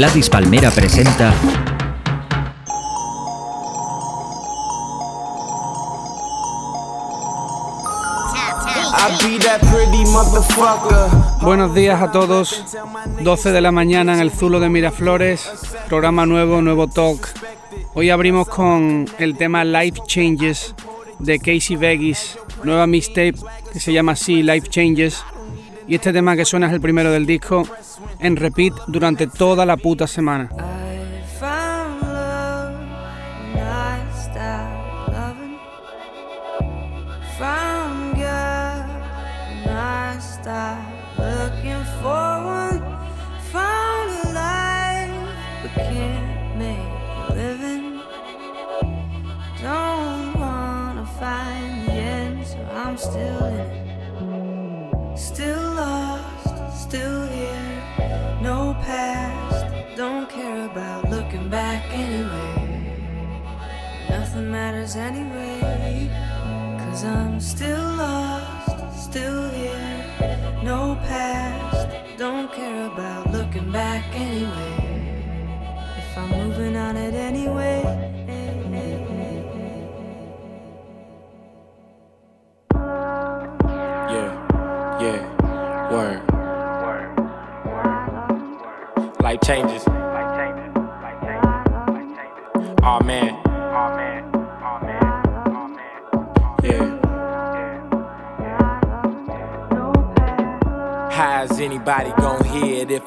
Gladys Palmera presenta Buenos días a todos, 12 de la mañana en el Zulo de Miraflores, programa nuevo, nuevo talk. Hoy abrimos con el tema Life Changes de Casey Vegas, nueva mixtape que se llama así, Life Changes. Y este tema que suena es el primero del disco, en repeat durante toda la puta semana.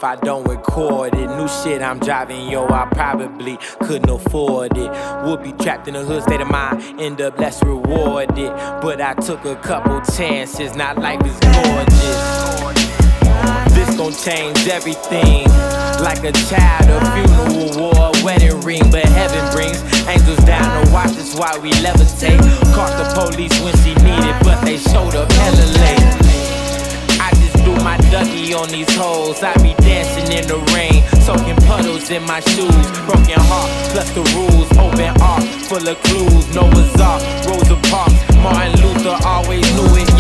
I don't record it? New shit I'm driving, yo, I probably couldn't afford it. Would be trapped in a hood state of mind, end up less rewarded. But I took a couple chances, now life is gorgeous. This gon' change everything. Like a child, a funeral war, a wedding ring. But heaven brings angels down to watch us while we levitate. Caught the police when she needed, but they showed up hella late my ducky on these holes. I be dancing in the rain, soaking puddles in my shoes. Broken heart, plus the rules. Open art, full of clues. Noah's Ark, Rosa Parks. Martin Luther always knew it,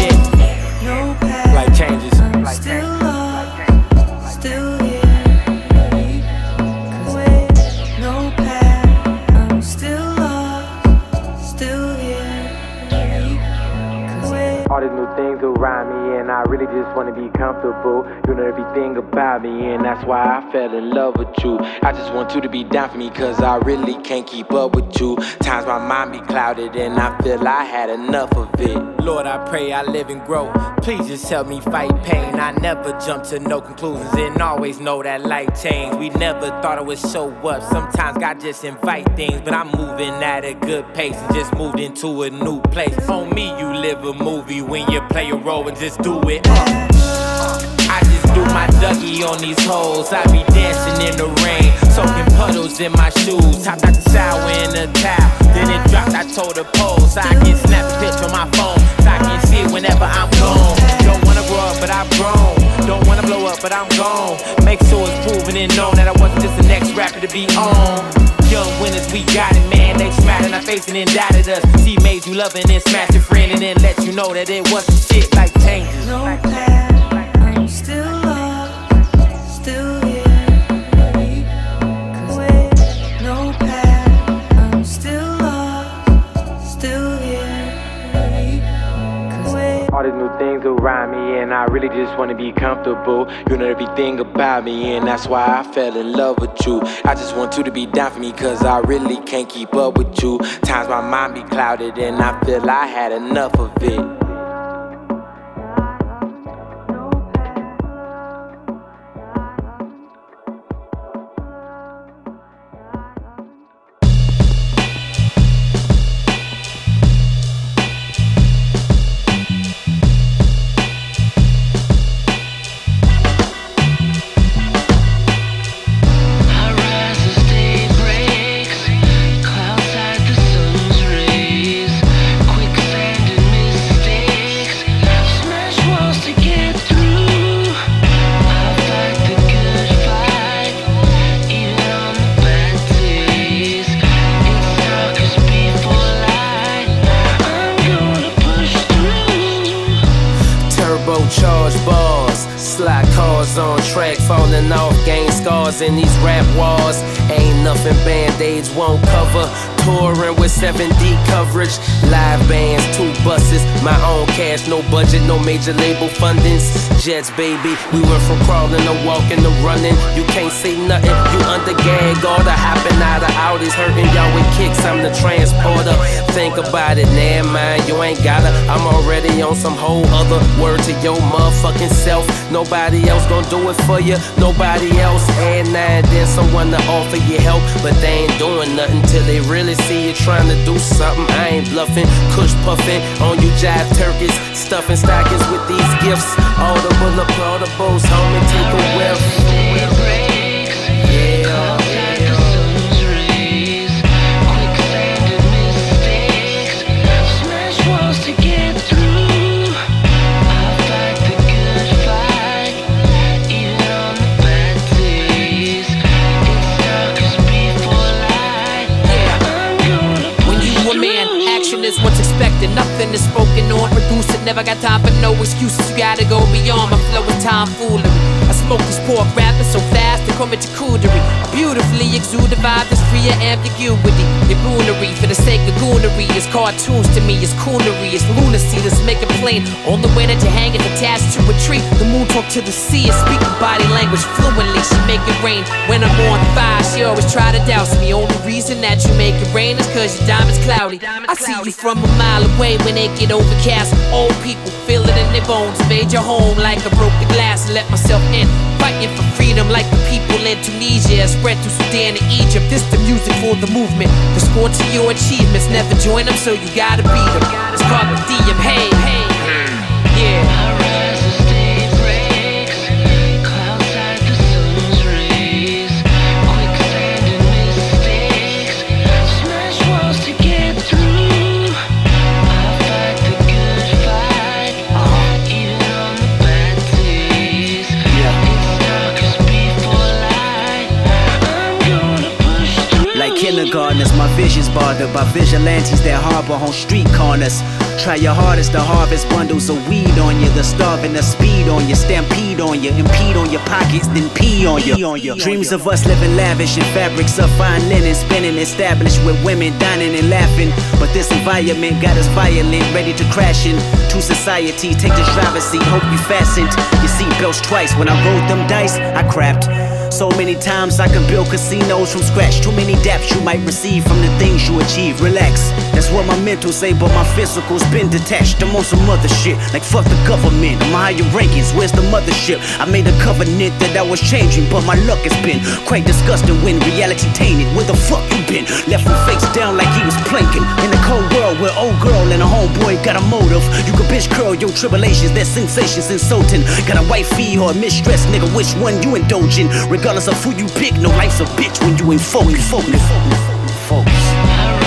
things around me, and I really just wanna be comfortable. You know everything about me, and that's why I fell in love with you. I just want you to be down for me, cause I really can't keep up with you. Times my mind be clouded, and I feel I had enough of it. Lord, I pray I live and grow. Please just help me fight pain. I never jump to no conclusions, and always know that life change. We never thought it would show up. Sometimes God just invite things, but I'm moving at a good pace and just moved into a new place. On me, you live a movie when you play a role and just do it up. I just do my Dougie on these hoes. I be dancing in the rain, soaking puddles in my shoes. Hopped out the shower in a towel, then it dropped. I told the pose I can snap a picture on my phone, so I can see it whenever I'm gone. Don't wanna grow up, but I've grown. Don't wanna blow up, but I'm gone. Make sure it's proven and known that I wasn't just the next rapper to be on. Young winners, we got it, man. They smiled in our face and indicted us. She made you loving and then smashed your friend and then let you know that it wasn't shit like changes. No all these new things around me, and I really just wanna be comfortable. You know everything about me, and that's why I fell in love with you. I just want you to be down for me, cause I really can't keep up with you. Times my mind be clouded, and I feel I had enough of it. Jets, baby, we went from crawling to walking to running. You can't see nothing, you under gag, all the hopping out of Audis, hurting y'all with kicks. I'm the transporter. Think about it, never mind, you ain't gotta. I'm already on some whole other word to your motherfucking self. Nobody else gonna do it for you, nobody else. And now then someone to offer you help, but they ain't doing nothing till they really see you trying to do something. I ain't bluffing, kush puffing on you jive turkeys, stuffing stockings with these gifts. All the the bows, homie, take a whiff. Nothing is spoken or produced. Never got time for no excuses. You gotta go beyond my flow and time foolery. I smoke this pork rappers so fast they call me charcuterie. Beautifully exude the vibe that's free of ambiguity. Goonery for the sake of goonery is cartoons to me. It's coonery, it's lunacy. Let's make it plain. On the way that you're hanging attached to a tree. The moon talk to the sea and speak body language fluently. She make it rain when I'm on fire. She always try to douse me. Only reason that you make it rain is cause your diamond's cloudy. I see you from a mile away when they get overcast. Old people feel it in their bones. Made your home like I broke glass let myself in. Fighting for freedom like the people in Tunisia. Spread through Sudan and Egypt. This the music for the movement. The score to your achievements. Never join them, so you gotta beat them. It's called the DM. Hey, hey, yeah. Vision's bothered by vigilantes that harbor on street corners. Try your hardest to harvest bundles of weed on you. The starving, the speed on you, stampede on you, impede on your pockets, then pee on you. Pee on you. Dreams of us living lavish in fabrics of fine linen, spinning established with women dining and laughing. But this environment got us violent, ready to crash in. To society. Take the driver's seat, hope you fastened your seatbelts twice. When I rolled them dice, I crapped. So many times I can build casinos from scratch. Too many depths you might receive from the things you achieve. Relax, that's what my mental say, but my been detached. I'm on some other shit, like fuck the government. I'm higher rankings, where's the mothership? I made a covenant that I was changing, but my luck has been quite disgusting when reality tainted. Where the fuck you been? Left him face down like he was planking. In a cold world where old girl and a homeboy got a motive. You can bitch curl your tribulations, their sensations insulting. Got a wifey or a mistress, nigga, which one you indulging? Regardless of who you pick, no life's a bitch when you ain't focused. Focus. Focus.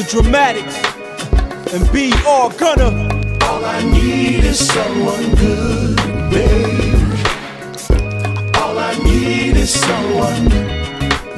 Dramatics and be all gonna. All I need is someone good, baby. All I need is someone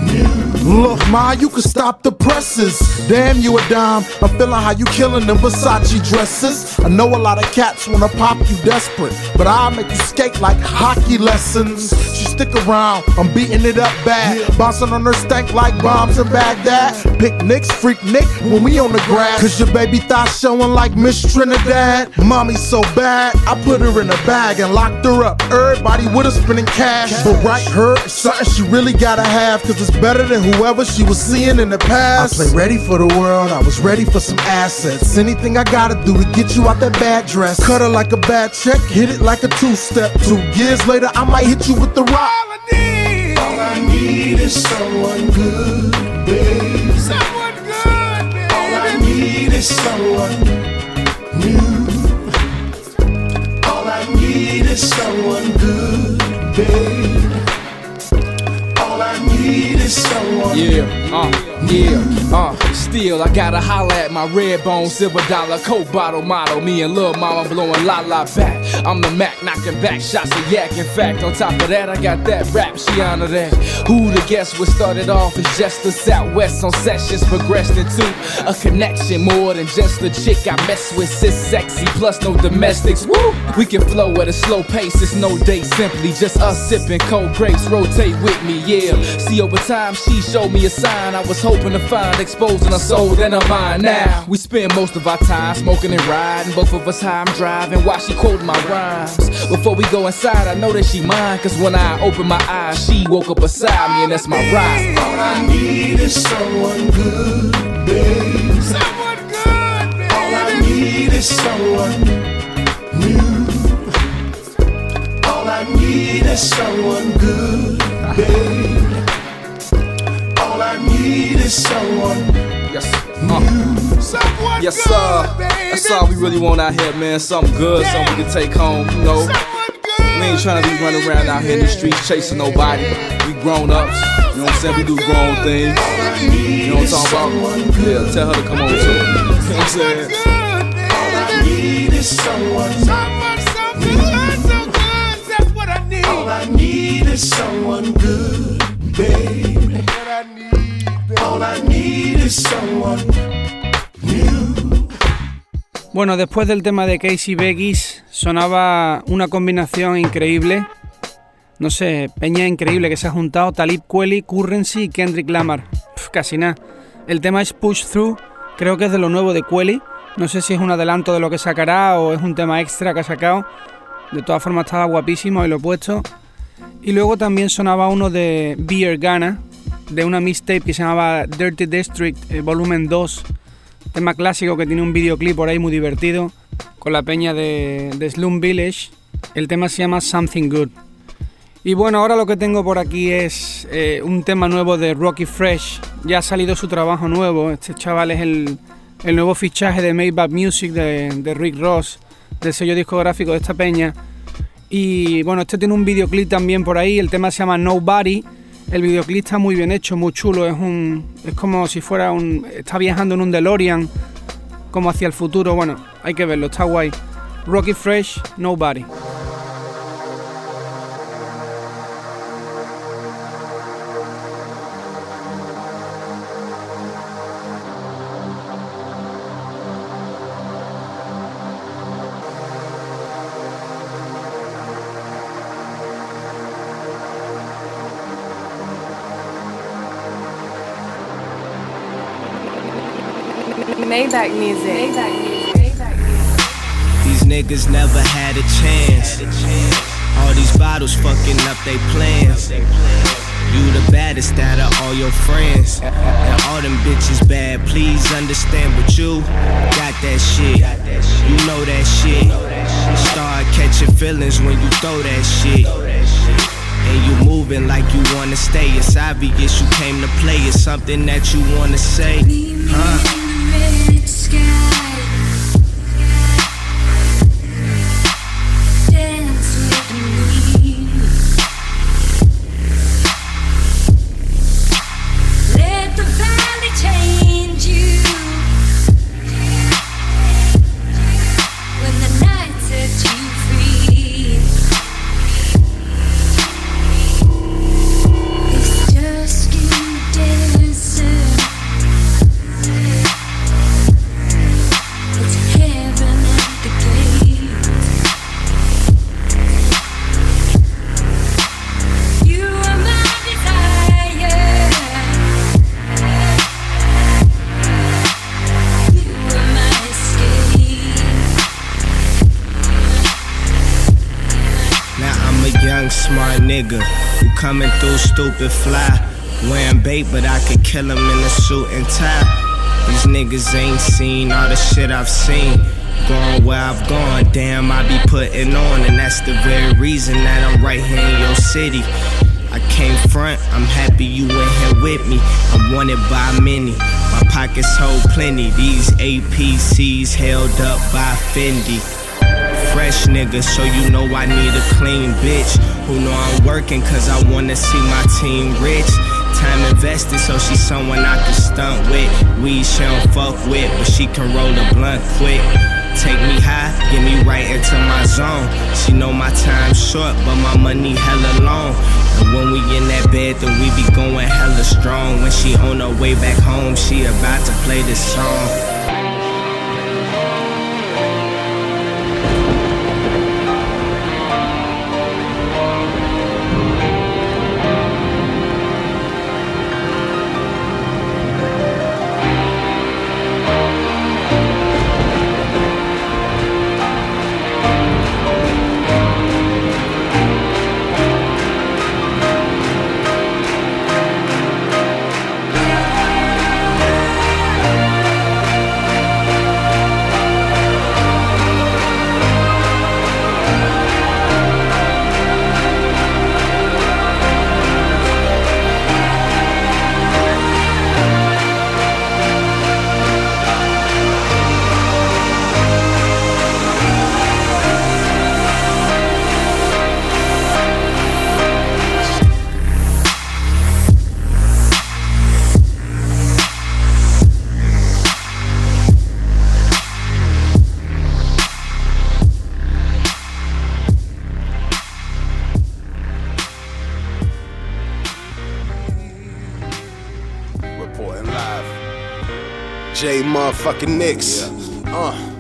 new. Look, Ma, you can stop the presses. Damn, you a dime. I'm feeling how you killing them Versace dresses. I know a lot of cats wanna pop you desperate, but I'll make you skate like hockey lessons. Stick around. I'm beating it up bad. Bouncing on her stank like bombs in Baghdad. Picnics, freak Nick when we on the grass. Cause your baby thought showing like Miss Trinidad. Mommy's so bad, I put her in a bag and locked her up. Everybody with her spending cash. But right her, something she really gotta have. Cause it's better than whoever she was seeing in the past. I play ready for the world, I was ready for some assets. Anything I gotta do to get you out that bad dress. Cut her like a bad check, hit it like a two step. Two years later, I might hit you with the rock. All I need is someone good, babe. Someone good, baby. All I need is someone new. All I need is someone good, babe. All I need is someone. Yeah, uh, yeah, uh. I gotta holla at my red bone, silver dollar, coke bottle model. Me and Lil Mama blowing la la back. I'm the Mac knocking back shots of yak. In fact, on top of that, I got that rap. She honor that. Who the guess what started off as just a Southwest on sessions progressed into a connection more than just a chick I mess with. Sis sexy plus no domestics. Woo! We can flow at a slow pace. It's no date, simply just us sipping cold grapes. Rotate with me, yeah. See, over time, she showed me a sign I was hoping to find, exposing her soul and mind. Now we spend most of our time smoking and riding. Both of us high, I'm driving while she quoting my rhymes. Before we go inside, I know that she mine. Cause when I open my eyes, she woke up beside me, and that's my ride. All I need is someone good, babe. Someone good, baby. All I need is someone new. All I need is someone good, babe. All I need is someone Yes, uh, yes, sir. That's all we really want out here, man. Something good, something we can take home. You know, we ain't trying to be running around out here in the streets chasing nobody. We grown ups. You know what I'm saying? We do grown things. You know what I'm talking about? Yeah, tell her to come on too. You know what I'm saying? All I need is someone. Someone so good, so good. That's what I need. All I need is someone good, baby. Bueno, después del tema de Casey Vegas sonaba una combinación increíble. No sé, peña increíble que se ha juntado Talib Kweli, Currency y Kendrick Lamar. Casi nada. El tema es Push Through, creo que es de lo nuevo de Kweli. No sé si es un adelanto de lo que sacará o es un tema extra que ha sacado. De todas formas estaba guapísimo y lo he puesto. Y luego también sonaba uno de Beer Ghana, de una mixtape que se llamaba Dirty District eh, Volumen 2. Tema clásico que tiene un videoclip por ahí muy divertido, con la peña de, de Slum Village. El tema se llama Something Good. Y bueno, ahora lo que tengo por aquí es eh, un tema nuevo de Rocky Fresh. Ya ha salido su trabajo nuevo. Este chaval es el, nuevo fichaje de Maybach Music de, de Rick Ross, del sello discográfico de esta peña. Y bueno, este tiene un videoclip también por ahí. El tema se llama Nobody. El videoclip está muy bien hecho, muy chulo. Es un, es como si fuera un, está viajando en un DeLorean, como hacia el futuro. Bueno, hay que verlo, está guay. Rocky Fresh, Nobody. Niggas never had a chance. All these bottles fucking up they plans. You the baddest out of all your friends. And all them bitches bad. Please understand what you got that shit. You know that shit. Start catching feelings when you throw that shit. And you moving like you wanna stay. It's obvious you came to play. It's something that you wanna say. Huh? Through stupid fly. Wearing bait, but I could kill him in a suit and tie. These niggas ain't seen all the shit I've seen. Going where I've gone, damn, I be putting on, and that's the very reason that I'm right here in your city. I came front, I'm happy you in here with me. I'm wanted by many, my pockets hold plenty. These APCs held up by Fendi. Fresh nigga, so you know I need a clean bitch. Who know I'm working cause I wanna see my team rich. Time invested, so she's someone I can stunt with. Weed she don't fuck with, but she can roll the blunt quick. Take me high, get me right into my zone. She know my time's short, but my money hella long. And when we in that bed, then we be going hella strong. When she on her way back home, she about to play this song. Motherfucking Knicks. Uh.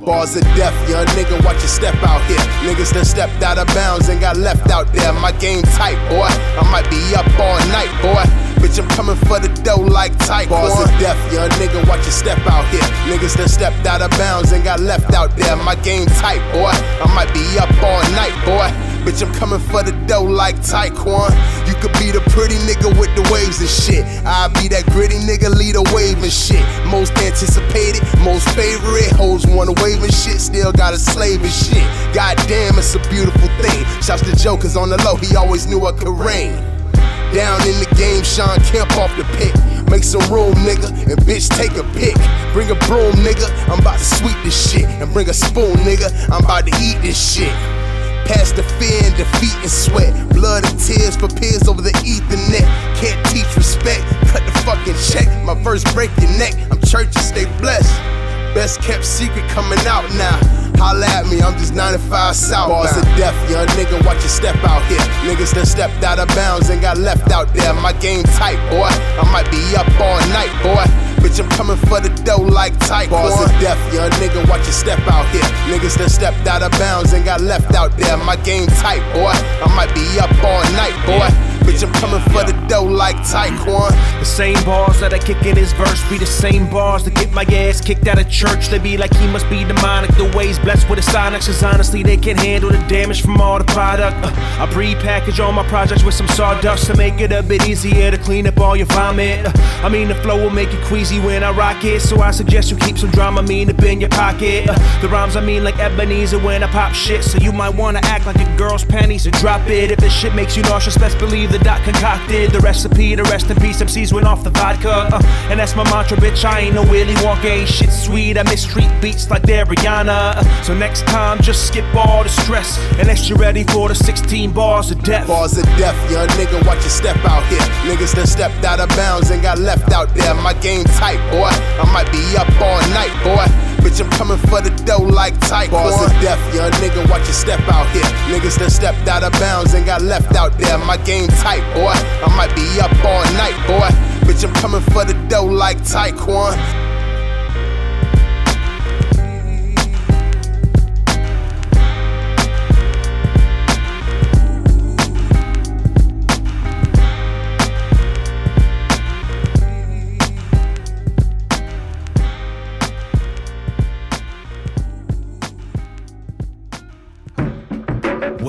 Bars of death, young nigga, watch your step out here. Niggas done stepped out of bounds and got left out there. My game tight, boy. I might be up all night, boy. Bitch, I'm coming for the dough like tight. Bars of death, young nigga, watch your step out here. Niggas done stepped out of bounds and got left out there. My game tight, boy. I might be up all night, boy. Bitch, I'm coming for the dough like Taekwon. You could be the pretty nigga with the waves and shit. I'll be that gritty nigga, lead a wave and shit. Most anticipated, most favorite. Hoes wanna wave and shit, still got a slave and shit. Goddamn, it's a beautiful thing. Shouts to Jokers on the low, he always knew I could rain. Down in the game, Shawn Kemp off the pick. Make some room, nigga, and bitch, take a pick. Bring a broom, nigga, I'm about to sweep this shit. And bring a spoon, nigga, I'm about to eat this shit. Past the fear and defeat and sweat. Blood and tears for peers over the ethernet. Can't teach respect, cut the fucking check. My verse break your neck, I'm church and stay blessed. Best kept secret coming out now. Holla at me, I'm just 95 South. Bars of death, young nigga, watch your step out here. Niggas that stepped out of bounds and got left out there. My game tight, boy. I might be up all night, boy. Bitch, I'm coming for the dough like tight. Bars of death, young nigga, watch your step out here. Niggas done stepped out of bounds and got left out there. My game tight, boy. I might be up all night, boy. Bitch, I'm coming for the dough like Taekwon. The same bars that I kick in his verse be the same bars that get my ass kicked out of church. They be like he must be demonic. The way he's blessed with the sonics, cause honestly they can't handle the damage from all the product. Uh, I pre-package all my projects with some sawdust to make it a bit easier to clean up all your vomit. Uh, I mean the flow will make you queasy when I rock it, so I suggest you keep some Dramamine up in your pocket. Uh, the rhymes I mean like Ebenezer when I pop shit, so you might wanna act like a girl's panties and drop it. If this shit makes you nauseous, best believe the doc concocted the recipe to rest in peace. MCs went off the vodka, uh, and that's my mantra, bitch. I ain't no Willy Wonka, ain't shit sweet. I miss street beats like they're Rihanna. Uh, so next time, just skip all the stress, unless you're ready for the 16 bars of death. Bars of death, young nigga, watch your step out here. Niggas done stepped out of bounds and got left out there. My game tight, boy. I might be up all night, boy. Bitch, I'm coming for the dough like tight. Bars of death, young nigga, watch your step out here. Niggas done stepped out of bounds and got left out there. My game tight, boy. I might be up all night, boy. Bitch, I'm coming for the dough like Taekwon.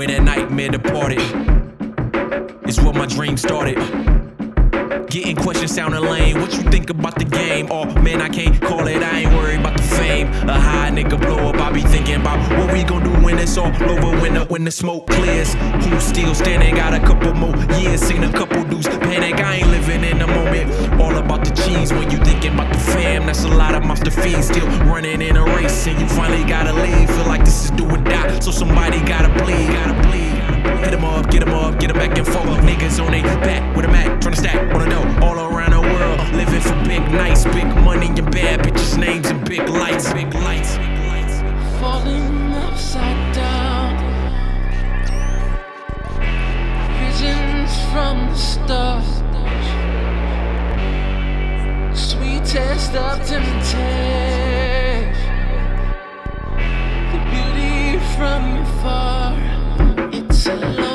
Where that nightmare departed. is where my dream started. Getting questions sounding lame. What you think about the game? Oh man, I can't call it. I ain't worried about the fame. A high nigga blow up. I be thinking about what we gon' do when it's all over. When the when the smoke clears. Who's still standing? Got a couple more years. Seen a couple dudes That's a lot of monster fees still running in a race. And you finally gotta leave. Feel like this is do or die. So somebody gotta bleed. Gotta bleed. Hit 'em up, get 'em up, get 'em back and forth. Niggas on they back with a Mac, tryna stack on a dough all around the world. Living for big nights, big money and bad bitches' names and big lights, big lights. falling upside down. Visions from the stars. Sweetest of temptation. The beauty from afar. It's a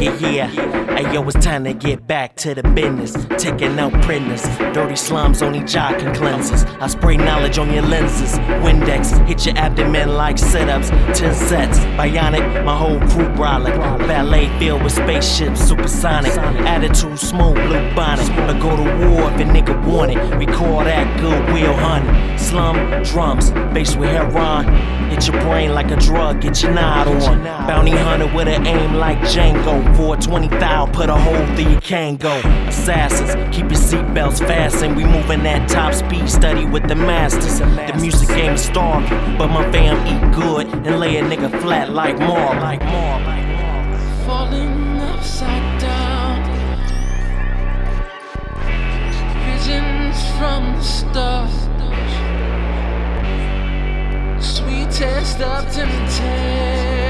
Yeah, yeah. Hey, yo, it's time to get back to the business. Taking out printers. Dirty slums only jock can cleanses. I spray knowledge on your lenses. Windex, hit your abdomen like sit ups. 10 sets. Bionic, my whole crew brolic. Ballet filled with spaceships, supersonic. Attitude, smooth, blue bonnet. But go to war if a nigga want it. We call that goodwill hunting. Slum, drums, bass with heroin. Hit your brain like a drug, get your nod on. Bounty hunter with an aim like Django. 420 thou, put a hole through your Kangol. Assassins, keep your seatbelts fastened. We moving at top speed, study with the masters. The music game is starving, but my fam eat good and lay a nigga flat like more, like more, like more. falling upside down. Visions from the stars. Sweetest of temptation.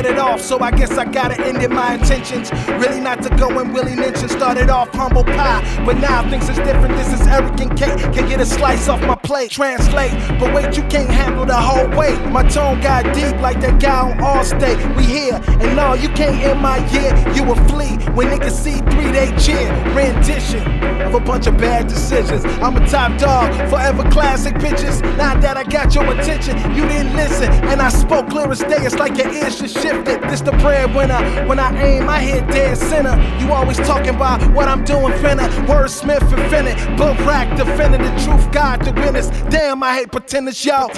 it off, so I guess I gotta end in my intentions. Really not to go and willy ninja. Started off humble pie, but now things is different. This is Eric and Kate. Can get a slice off my plate. Translate, but wait, you can't handle the whole weight. My tone got deep like that guy on Allstate. We here, and no, you can't end my year. You a flea when niggas see three, they cheer. Rendition of a bunch of bad decisions. I'm a top dog, forever classic bitches. Now that I got your attention, you didn't listen, and I spoke clear as day. It's like your ears just shifted. This the breadwinner. When I aim, I hit dead center. You always talking about what I'm doing, finna. Wordsmith infinite, book rack defending the truth, God the witness. Damn, I hate pretenders, y'all.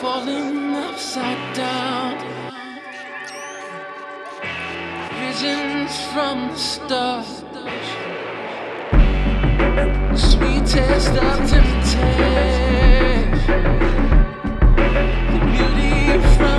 falling upside down. Visions from the stars. Sweetest of temptation. The beauty from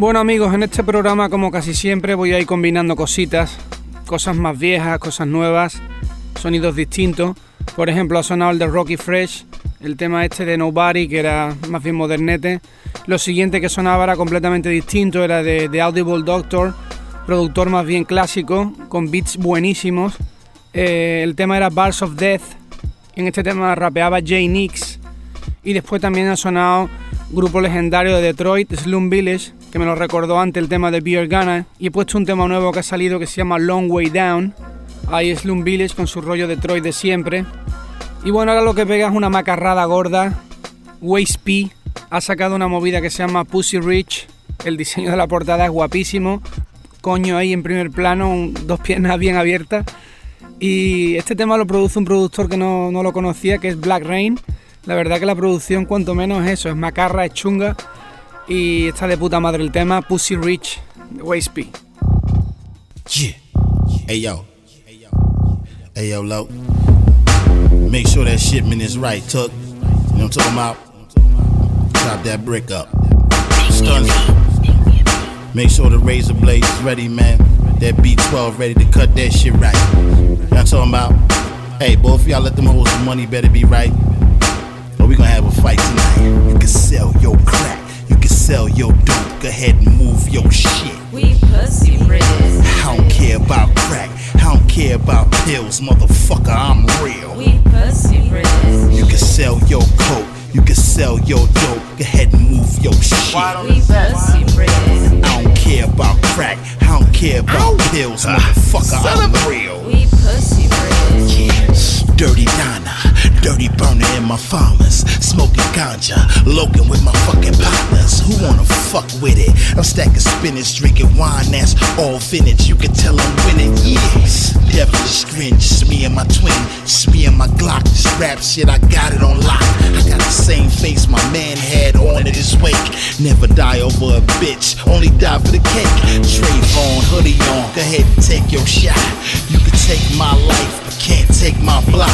Bueno amigos, en este programa como casi siempre voy a ir combinando cositas, cosas más viejas, cosas nuevas, sonidos distintos. Por ejemplo, ha sonado el de Rocky Fresh, el tema este de Nobody, que era más bien modernete. Lo siguiente que sonaba era completamente distinto, era de, de Audible Doctor, productor más bien clásico, con beats buenísimos. Eh, el tema era Bars of Death, en este tema rapeaba Jay Nix. Y después también ha sonado grupo legendario de Detroit, Slum Village, que me lo recordó antes el tema de Beer Gunner. Y he puesto un tema nuevo que ha salido que se llama Long Way Down. Ahí Slum Village con su rollo Detroit de siempre. Y bueno, ahora lo que pega es una macarrada gorda. Waste P ha sacado una movida que se llama Pussy Rich. El diseño de la portada es guapísimo. Coño ahí en primer plano, dos piernas bien abiertas. Y este tema lo produce un productor que no, no lo conocía, que es Black Rain. La verdad que la producción, cuanto menos es eso, es macarra, es chunga. Y está de puta madre el tema, Pussy Rich, de P. Yeah. Hey yo. Hey yo, low. Make sure that shipment is right, Tuck. You know what I'm talking about? Chop that brick up. stunts. Make sure the razor blade is ready, man. That B12 ready to cut that shit right. Y'all talking about? Hey, both y'all let them hold some money better be right. Or we gonna have a fight tonight. You can sell your crack. You can sell your dope. Go ahead and move your shit. We pussy rich. I don't care about crack. I don't care about pills, motherfucker. I'm real. We pussy rich. You can sell your coke. You can sell your dope. Go ahead and move your shit. We pussy rich. I don't care about crack. I don't care about pills, motherfucker. I'm real. We pussy rich. Yeah, dirty Donna, dirty burner in my farmers, smoking ganja, loking with my fucking partners. Who wanna fuck with it? I'm stacking spinach, drinking wine that's all vintage. You can tell I'm winning. Yes, devilish grin, just me and my twin, me and my Glock. This rap shit, I got it on lock. I got the same face my man had on at his wake. Never die over a bitch, only die for the cake. Trayvon hoodie on, go ahead and take your shot. You can take my life, but can't take my block.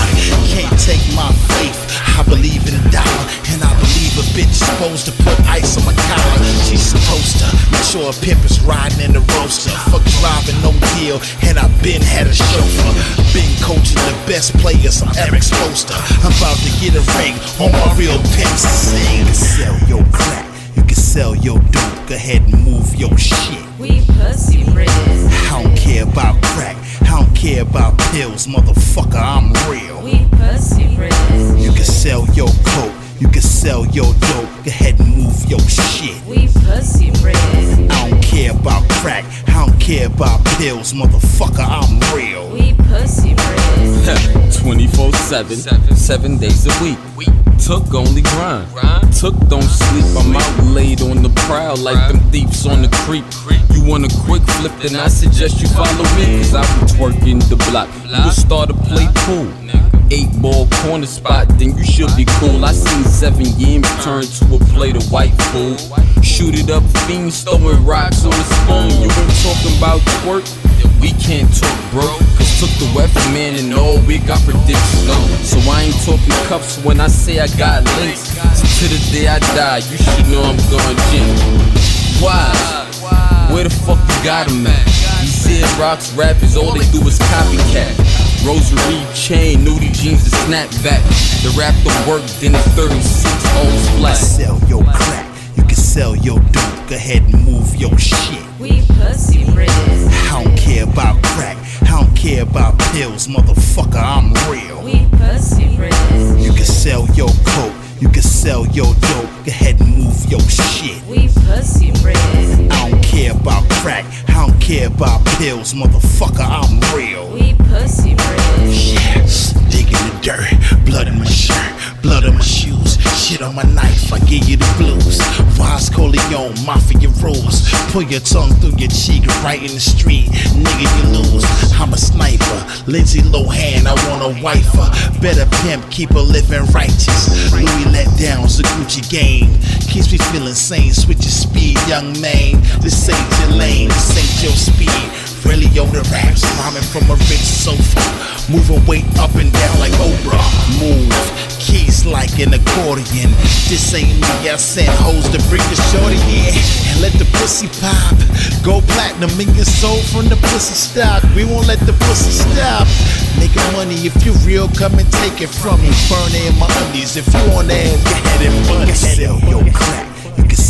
Can't take my faith. I believe in a dollar, and I believe a bitch supposed to put ice on my collar. She's supposed to make sure a pimp is riding in the roaster. Fuck driving, no deal, and I've been had a chauffeur. Been coaching the best players, I'm Eric to. I'm about to get a ring on my real pimps. Sing, sell your crack. You can sell your dope. Go ahead and move your shit. We pussy rich. I don't care about crack. I don't care about pills, motherfucker. I'm real. We pussy rich. You can sell your coke. You can sell your dope. Go ahead and move your shit. We pussy rich. I don't care about crack. I don't care about pills, motherfucker. I'm real. We pussy rich. 24 7, 7 days a week. We Took only grind. grind. Took don't sleep. I'm out laid on the prowl like them thieves on the creek. You want a quick flip, then I suggest you follow me. Cause I be twerking the block. You can start to play pool. Eight ball corner spot, then you should be cool. I seen seven yams turn to a plate of white food. Shoot it up, fiends throwing rocks on the spoon. You been talking about twerk? We can't talk, bro. Cause took the weapon, man, and all we got predictions. So I ain't talking cups when I say I got links. So to the day I die, you should know I'm going gym. Why? Where the fuck you got him at? He said rocks rappers, all they do is copycat. Rosary chain, nudie jeans, and snapback. The rap don't work, then it's 36 always flat. Sell your crack. You can sell your dope. Go ahead and move your shit. We pussy rich. I don't care about crack. I don't care about pills, motherfucker. I'm real. We pussy rich. You can sell your coke. You can sell your dope. Go ahead and move your shit. We pussy rich. I don't care about crack. I don't care about pills, motherfucker. I'm real. We pussy rich. Yes, dig in the dirt, blood in my shirt, blood on my shoes, shit on my knife. I give you the blues. Wise Corleone, mafia rules. Pull your tongue through your cheek, right in the street, nigga you lose. I'm a sniper, Lindsay Lohan, I want a wifer. Better pimp, keep her living righteous. Louis let down's a Gucci game. Keeps me feeling sane, switch your speed, young man. This ain't your lane, this ain't your speed. Really on the raps, rhyming from a rich sofa. Moving weight up and down like Oprah. Move, keys like an accordion. This ain't me, I sent hoes to bring the shorty in. And let the pussy pop. Go platinum in your soul from the pussy stock. We won't let the pussy stop. Making money if you real, come and take it from me. Burning in my undies if you that, go ahead and money. Sell your crack.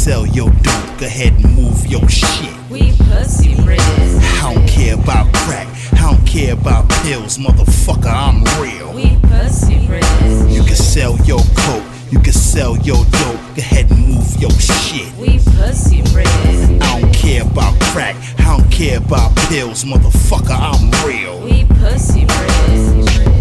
Sell your dope. Go ahead and move your shit. We pussy rich. I don't care about crack. I don't care about pills, motherfucker. I'm real. We pussy rich. You can sell your coke. You can sell your dope. Go ahead and move your shit. We pussy rich. I don't care about crack. I don't care about pills, motherfucker. I'm real. We pussy rich.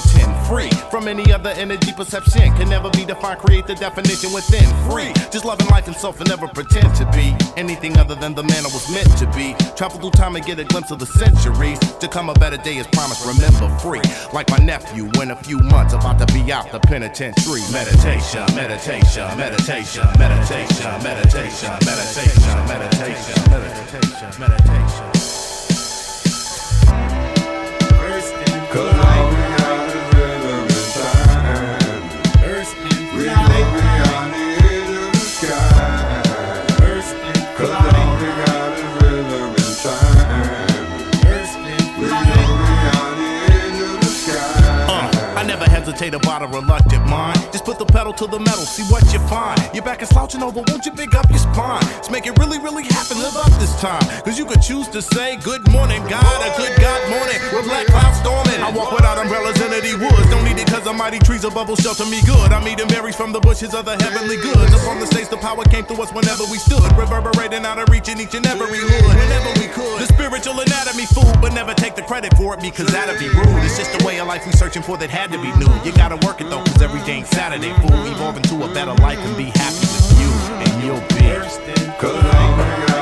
He's. Free from any other energy perception. Can never be defined, create the definition within. Free, just loving life and self and never pretend to be anything other than the man I was meant to be. Travel through time and get a glimpse of the centuries. To come a better day is promised, remember free. Like my nephew in a few months, about to be out the penitentiary. Meditation, meditation, meditation, meditation, meditation, meditation, meditation, meditation, meditation. About a reluctant mind? Put the pedal to the metal, see what you find. Your back is slouching over, won't you pick up your spine? Let's make it really, really happen, live up this time. Cause you could choose to say good morning, God, a good God morning. With black clouds storming. I walk without umbrellas in the woods. Don't need it cause the mighty trees above will shelter me good. I'm eating berries from the bushes of the heavenly goods. Up on the stage, the power came through us whenever we stood. Reverberating out of reach in each and every hood. Whenever we could. The spiritual anatomy food, but never take the credit for it because that'd be rude. It's just the way of life we searching for that had to be new. You gotta work it though, cause every day ain't Saturday, fool. Evolve into a better life and be happy with you and you'll be. Cause all we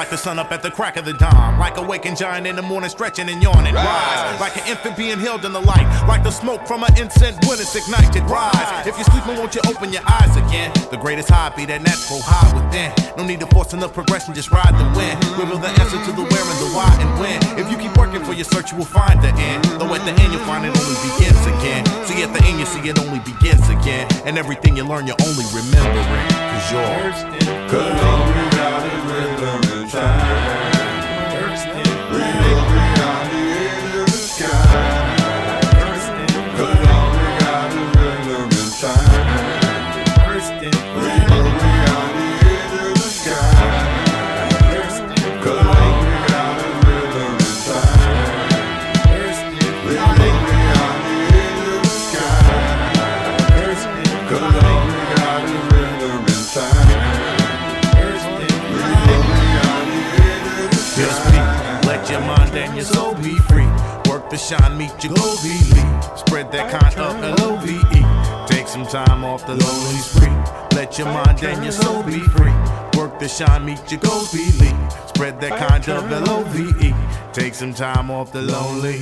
like the sun up at the crack of the dawn. Like a waking giant in the morning, stretching and yawning. Rise like an infant being held in the light. Like the smoke from an incense when it's ignited. Rise. If you're sleeping, won't you open your eyes again? The greatest high be that natural high within. No need to force enough progression, just ride the wind. Reveal the answer to the where and the why and when. If you keep working for your search, you will find the end. Though at the end, you'll find it only begins again. See, at the end, you see it only begins again. And everything you learn, you only remember it. Cause you're. Cause all we got is rhythm time. Time off the lonely spree. Let your mind and your soul be free. Work to shine, meet your goals, believe. Spread that kind of L-O-V-E. Take some time off the lonely.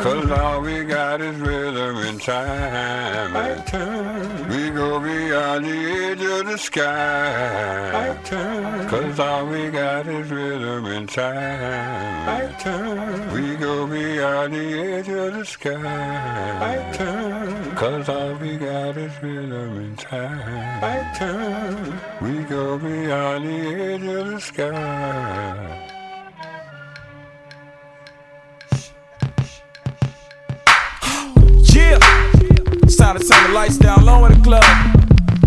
Cause all we got is rhythm and time. We go beyond the edge of the sky. Cause all we got is rhythm and time. We go beyond the edge of the sky. Cause all we got is rhythm and time. We go beyond the edge of the sky. Time to turn the lights down low in the club.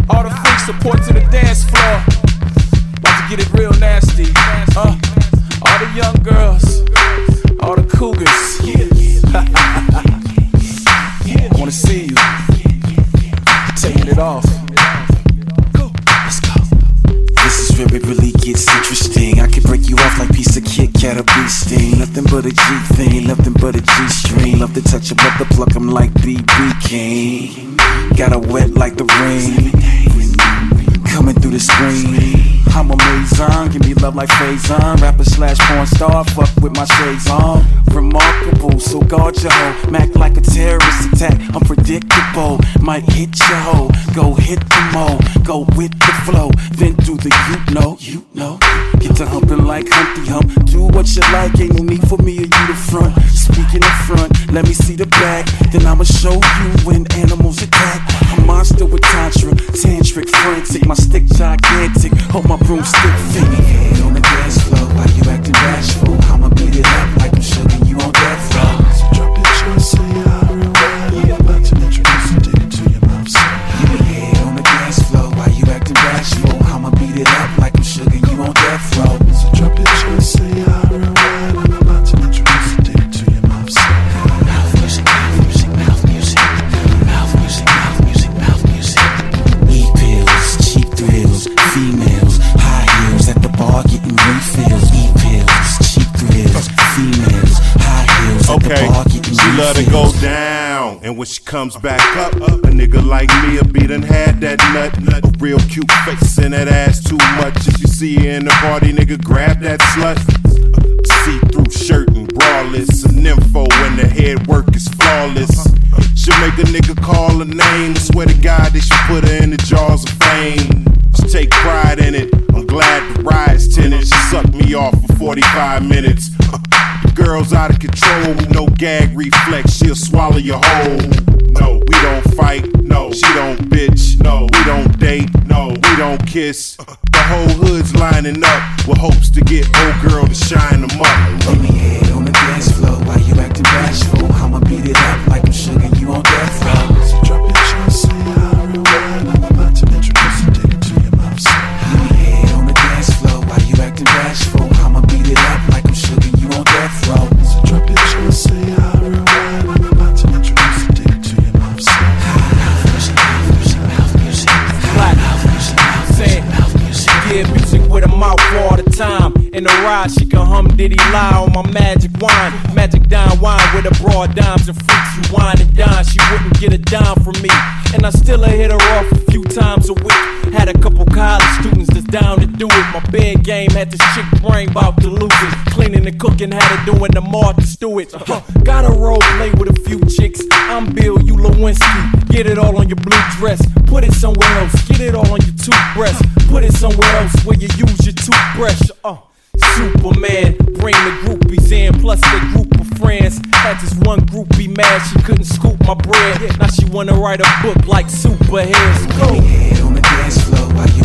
All the freaks support to the dance floor. About to get it real nasty. Uh, all the young girls, all the cougars. I wanna see you taking it off. This is where it really gets interesting. I can break you off like Kat or bee sting. Nothing but a G thing, nothing but a G string. Love to touch them, but the pluck 'em like BB King. Got a wet like the rain. Coming through the screen. I'm amazing, give me love like Faison. Rapper slash porn star, fuck with my shades on. Remarkable, so guard your hoe. Mac like a terrorist attack, unpredictable. Might hit your hoe, go hit the mo, go with the flow. Then do the you know, you know. Get to humping like Humpty Hump. Do what you like, ain't no need for me or you to front. Speaking in the front, let me see the back. Then I'ma show you when animals attack. Monster with tantra, tantric, frantic. My stick gigantic, hold my broomstick thick. Head on the dance floor, why you acting bashful? I'ma beat it up like I'm sugar, go down, and when she comes back up, a nigga like me will be done had that nut. A real cute face and that ass too much. If you see her in the party, nigga, grab that slut. See through shirt and braless, some nympho when the head work is flawless. Should make a nigga call her name. Swear to God, they should put her in the jaws of fame. She take pride in it. Sucked me off for 45 minutes. Girl's out of control, no gag reflex, she'll swallow your whole. No, we don't fight, no, she don't bitch, no, we don't date, no, we don't kiss. The whole hood's lining up with hopes to get old girl to shine them up. Give me head on the dance floor, why you acting bashful? I'ma beat it up like I'm hum Diddy lie on my magic wine. Magic dime wine with a broad dimes and freaks. You wine and dine, she wouldn't get a dime from me. And I still hit her off a few times a week. Had a couple college students that's down to do it. My bed game had this chick brain about to lose it. Cleaning and cooking, had her doing the Martha Stewart. Huh. Got a role play with a few chicks. I'm Bill, you Lewinsky. Get it all on your blue dress. Put it somewhere else. Get it all on your toothbrush. Put it somewhere else where you use your toothbrush. Uh. Superman, bring the groupies in, plus the group of friends. Had this one groupie mad, she couldn't scoop my bread. Now she wanna write a book like superheads. Give me head on the dance floor, why you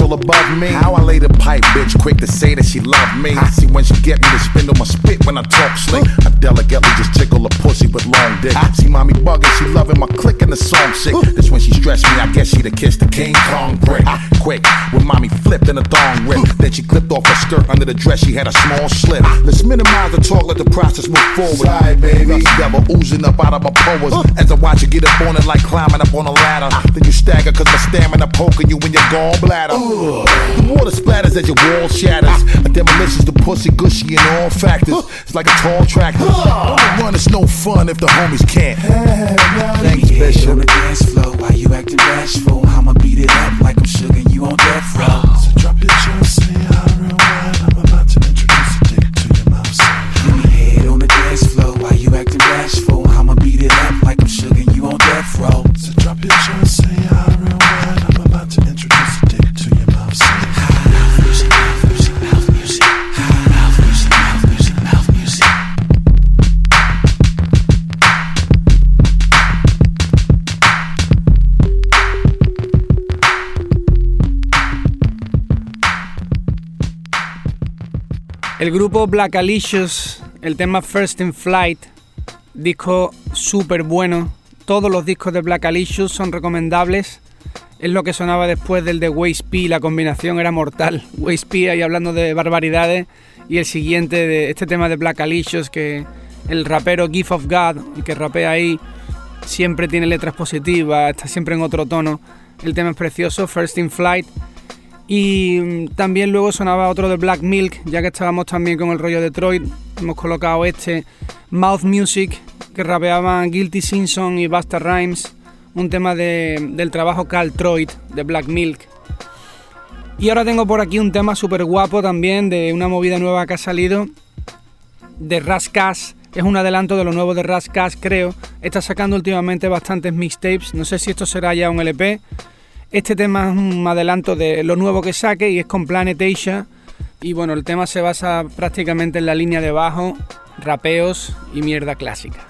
all above me. How I lay the pipe, bitch, quick to say that she love me. See when she get me to spin on my spit when I talk slick. I delicately just tickle a pussy with long dick. I See mommy bugging, she loving my click and the song sick. This when she stressed me, I guess she'd have kissed the King Kong brick. Ah. Quick, when mommy flipped and the thong ripped. Then she clipped off her skirt under the dress, she had a small slip. Ah. Let's minimize the talk, let the process move forward. Side, baby. Devil oozing up out of my pores. As I watch you get up on it like climbing up on a ladder. Ah. Then you stagger cause my stamina poking you in your gallbladder. The water splatters as your wall shatters. A demolition's the pussy gushy in all factors. It's like a tall tractor. On the run, it's no fun if the homies can't. Thanks, Head Bishop. on the dance floor, why you acting bashful? I'ma beat it up like I'm sugar, you on death row. So drop your chest, say El grupo Black Alicious, el tema First in Flight, disco súper bueno. Todos los discos de Black Alicious son recomendables. Es lo que sonaba después del de Waste P, la combinación era mortal. Waste P ahí hablando de barbaridades y el siguiente de este tema de Black Alicious que el rapero Gift of God, el que rapea ahí, siempre tiene letras positivas, está siempre en otro tono. El tema es precioso, First in Flight. Y también luego sonaba otro de Black Milk, ya que estábamos también con el rollo Detroit. Hemos colocado este Mouth Music, que rapeaban Guilty Simpson y Busta Rhymes, un tema de- del trabajo Caltroid de Black Milk. Y ahora tengo por aquí un tema súper guapo también de una movida nueva que ha salido de Rascas. Es un adelanto de lo nuevo de Rascas, creo. Está sacando últimamente bastantes mixtapes. No sé si esto será ya un LP. Este tema es un adelanto de lo nuevo que saque y es con Planet Asia. Y bueno, el tema se basa prácticamente en la línea de bajo, rapeos y mierda clásica.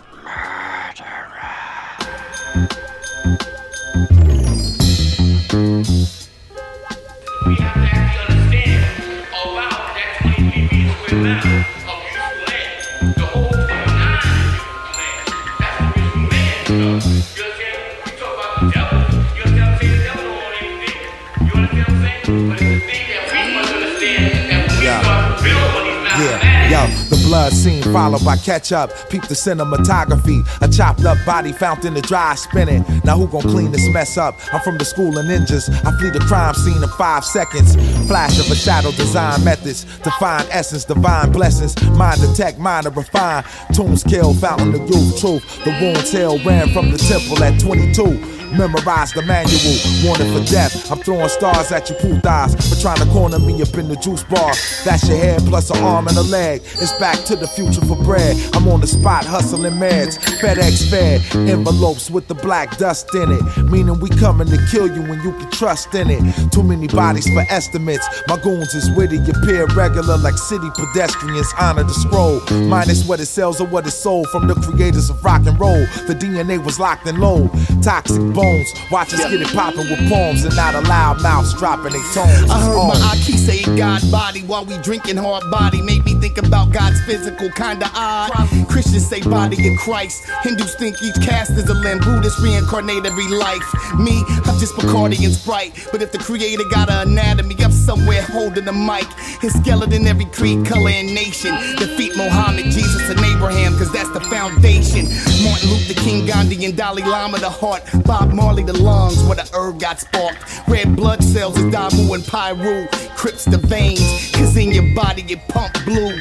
Yo, blood scene followed by catch up. Peep the cinematography. A chopped up body found in the dry spinning. Now who gon' clean this mess up? I'm from the school of ninjas. I flee the crime scene in five seconds. Flash of a shadow design methods to find essence, divine blessings. Mind detect, mind to refine. Tombs kill, fountain of youth, truth. The wounds heal, ran from the temple at 22. Memorize the manual, wanted for death. I'm throwing stars at you, putas, for trying to corner me up in the juice bar. That's your head plus an arm and a leg. It's back to the future for bread. I'm on the spot hustling meds. FedEx fed envelopes with the black dust in it, meaning we coming to kill you when you can trust in it. Too many bodies for estimates. My goons is witty, You appear regular like city pedestrians. Honor the scroll, minus what it sells or what it sold from the creators of rock and roll. The DNA was locked and low. Toxic bones. Watch us get it poppin' with palms and not a loud mouths dropping their tones. I heard my Aki say God body while we drinking hard body. Made me think about God's physical, kinda odd. Christians say body of Christ. Hindus think each caste is a limb. Buddhists reincarnate every life. Me, I'm just Bacardi and Sprite. But if the creator got an anatomy, I'm somewhere holding the mic. His skeleton, every creed, color, and nation. Defeat Mohammed, Jesus, and Abraham, cause that's the foundation. Martin Luther King, Gandhi, and Dalai Lama, the heart. Bob Marley, the lungs, where the herb got sparked. Red blood cells is Damu and Pyru. Crips the veins, cause in your body it pump blue.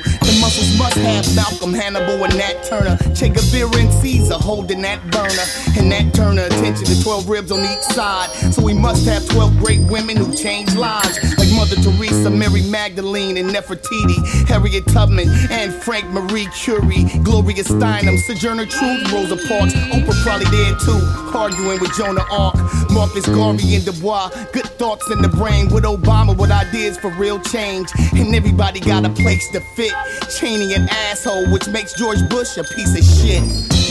Must have Malcolm, Hannibal, and Nat Turner. Che Guevara and Caesar holding that burner. And Nat Turner, attention to 12 ribs on each side. So we must have 12 great women who changed lives. Like Mother Teresa, Mary Magdalene, and Nefertiti. Harriet Tubman, and Frank Marie Curie. Gloria Steinem, Sojourner Truth, Rosa Parks. Oprah probably there too. Arguing with Joan of Arc. Marcus Garvey and Du Bois. Good thoughts in the brain with Obama with ideas for real change. And everybody got a place to fit. Cheney an asshole, which makes George Bush a piece of shit.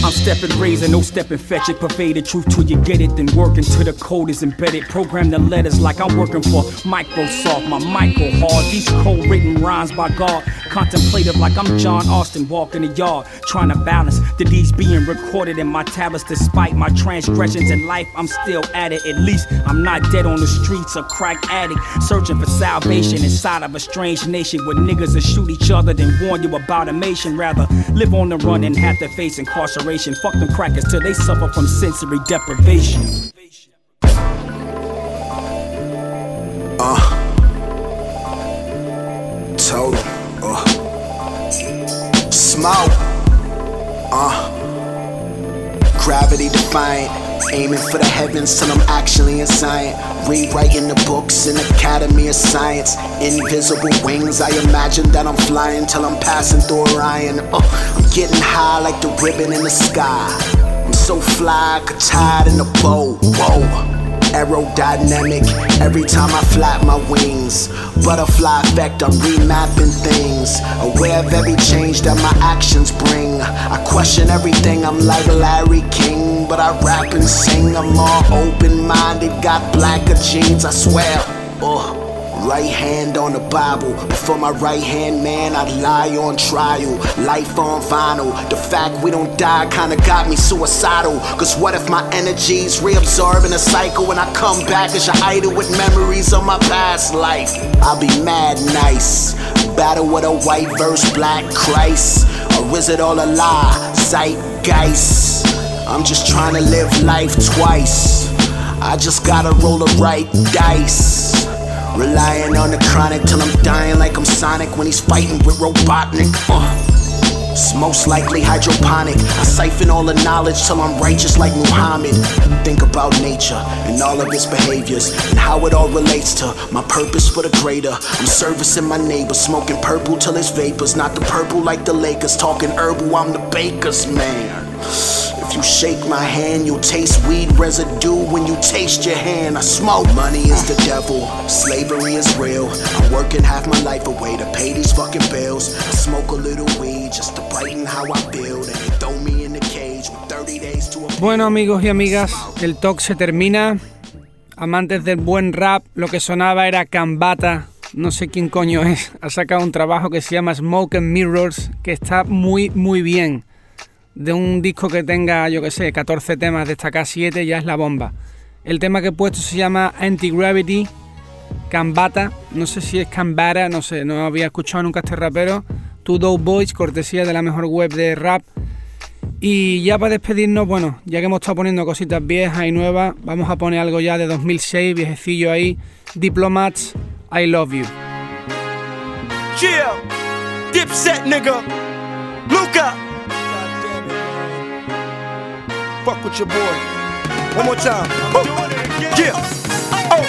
I'm stepping razor, no Stepin Fetchit. Pervade the truth till you get it, then work until the code is embedded. Program the letters like I'm working for Microsoft, my micro hard. These code written rhymes by God. Contemplative like I'm John Austin walking the yard. Trying to balance the deeds being recorded in my tablets. Despite my transgressions in life, I'm still at it. At least I'm not dead on the streets, a crack addict. Searching for salvation inside of a strange nation where niggas will shoot each other, then warn you about a nation. Rather live on the run and have to face incarceration. Fuck them crackers till they suffer from sensory deprivation. Uh. Total. Uh. Smoke. Uh. Gravity defiant. Aiming for the heavens till I'm actually inside. Rewriting the books in Academy of Science. Invisible wings, I imagine that I'm flying till I'm passing through Orion. Uh, I'm getting high like the ribbon in the sky. I'm so fly, could tie it in a bow. Whoa aerodynamic every time I flap my wings. Butterfly effect, I'm remapping things. Aware of every change that my actions bring. I question everything, I'm like Larry King, but I rap and sing. I'm all open minded, got blacker jeans, I swear. Ugh. Right hand on the Bible. Before my right hand man, I'd lie on trial. Life on vinyl. The fact we don't die kinda got me suicidal. Cause what if my energy's reabsorb in a cycle and I come back as your idol with memories of my past life? I'll be mad nice. Battle with a white verse, black Christ. Or is it all a lie? Zeitgeist. I'm just trying to live life twice. I just gotta roll the right dice. Relying on the chronic till I'm dying like I'm Sonic when he's fighting with Robotnik. Uh. It's most likely hydroponic. I siphon all the knowledge till I'm righteous like Muhammad. Think about nature and all of its behaviors and how it all relates to my purpose for the greater. I'm servicing my neighbor, smoking purple till it's vapors. Not the purple like the Lakers, talking herbal, I'm the baker's man. If you shake my hand, you'll taste weed residue when you taste your hand. I smoke. Money is the devil, slavery is real. I'm working half my life away to pay these fucking bills. I smoke a little weed just to brighten how I build. And they throw me in the cage with 30 days to a Bueno amigos y amigas, el talk se termina. Amantes del buen rap, lo que sonaba era Cambata. No sé quién coño es. Ha sacado un trabajo que se llama Smoke and Mirrors, que está muy, muy bien. De un disco que tenga, yo que sé, 14 temas, destacar 7 ya es la bomba. El tema que he puesto se llama Anti-Gravity, Cambata. No sé si es Cambara, no sé, no había escuchado nunca este rapero. Two Dope Boys, cortesía de la mejor web de rap. Y ya para despedirnos, bueno, ya que hemos estado poniendo cositas viejas y nuevas, vamos a poner algo ya de 2006, viejecillo ahí. Diplomats, I Love You. Yeah, Dipset nigga, Luca. Fuck with your boy. One more time. Woo. Yeah. Oh.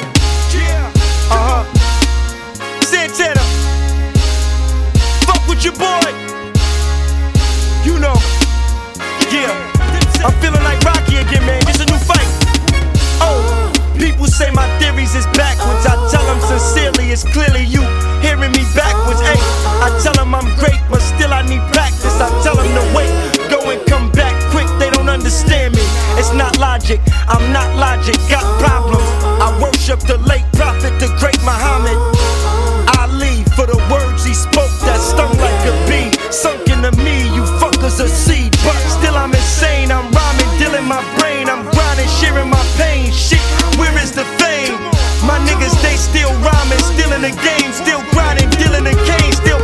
Yeah. Uh huh. Santana. Fuck with your boy. You know. Yeah. I'm feeling like Rocky again, man. It's a new fight. Oh. People say my theories is backwards. I tell them sincerely, it's clearly you hearing me backwards. Hey, I tell them I'm great, but still I need practice. I tell them to wait, go and come back quick. They don't understand me. It's not logic. I'm not logic. Got problems. I worship the late prophet, the great Muhammad. Ali for the words he spoke that stung like a bee. Sunk into me, you fuckers a seed. But still I'm insane. I'm rhyming, dealing my brain. I'm grinding, sharing my pain. Shit, where is the fame? My niggas, they still rhyming, still in the game, still grinding, dealing the cane, still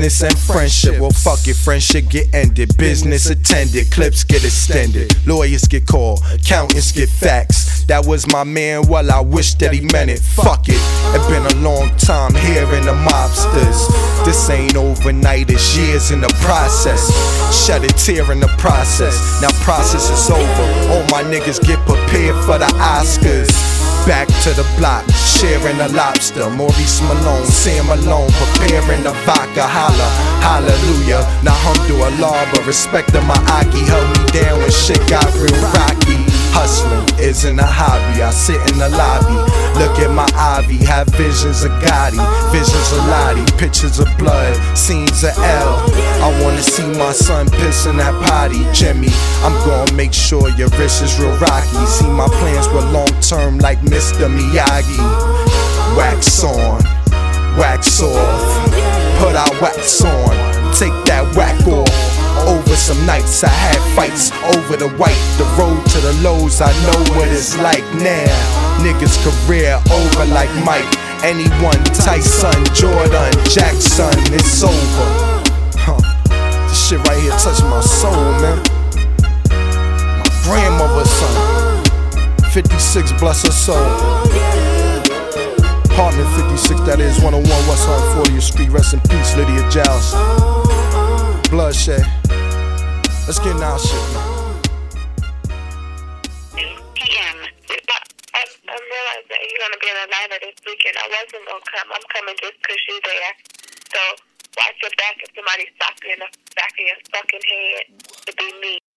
Business and friendship. Well, fuck it, friendship get ended. Business attended. Clips get extended. Lawyers get called. Accountants get facts. That was my man. Well, I wish that he meant it. Fuck it. it's been a long time hearing the mobsters. This ain't overnight. It's years in the process. Shed a tear in the process. Now process is over. All my niggas get prepared for the Oscars. Back to the block, sharing a lobster. Maurice Malone, Sam Malone, preparing the vodka. Holla, hallelujah. Now alhamdulillah, but respect to my Aki held me down when shit got real rocky. Hustling isn't a hobby. I sit in the lobby, look at my Ivy, have visions of Gotti, visions of Lottie, pictures of blood, scenes of L. I wanna see my son piss in that potty, Jimmy. I'm gonna make sure your wrist is real rocky. See my plans were long term like Mr. Miyagi. Wax on, wax off, put our wax on, take that whack off. Over some nights I had fights over the white. The road to the lows, I know what it's like now. Niggas career over like Mike. Anyone, Tyson, Jordan, Jackson, it's over. Huh. This shit right here touching my soul, man. My grandmother's son. 56, bless her soul. Apartment 56, that is 101 West 140th Street. Rest in peace, Lydia Giles. Bloodshed. Let's get now shit. PM. I, in wasn't gonna come. I'm coming you're. So watch your back if somebody you in the back of your fucking head to be me.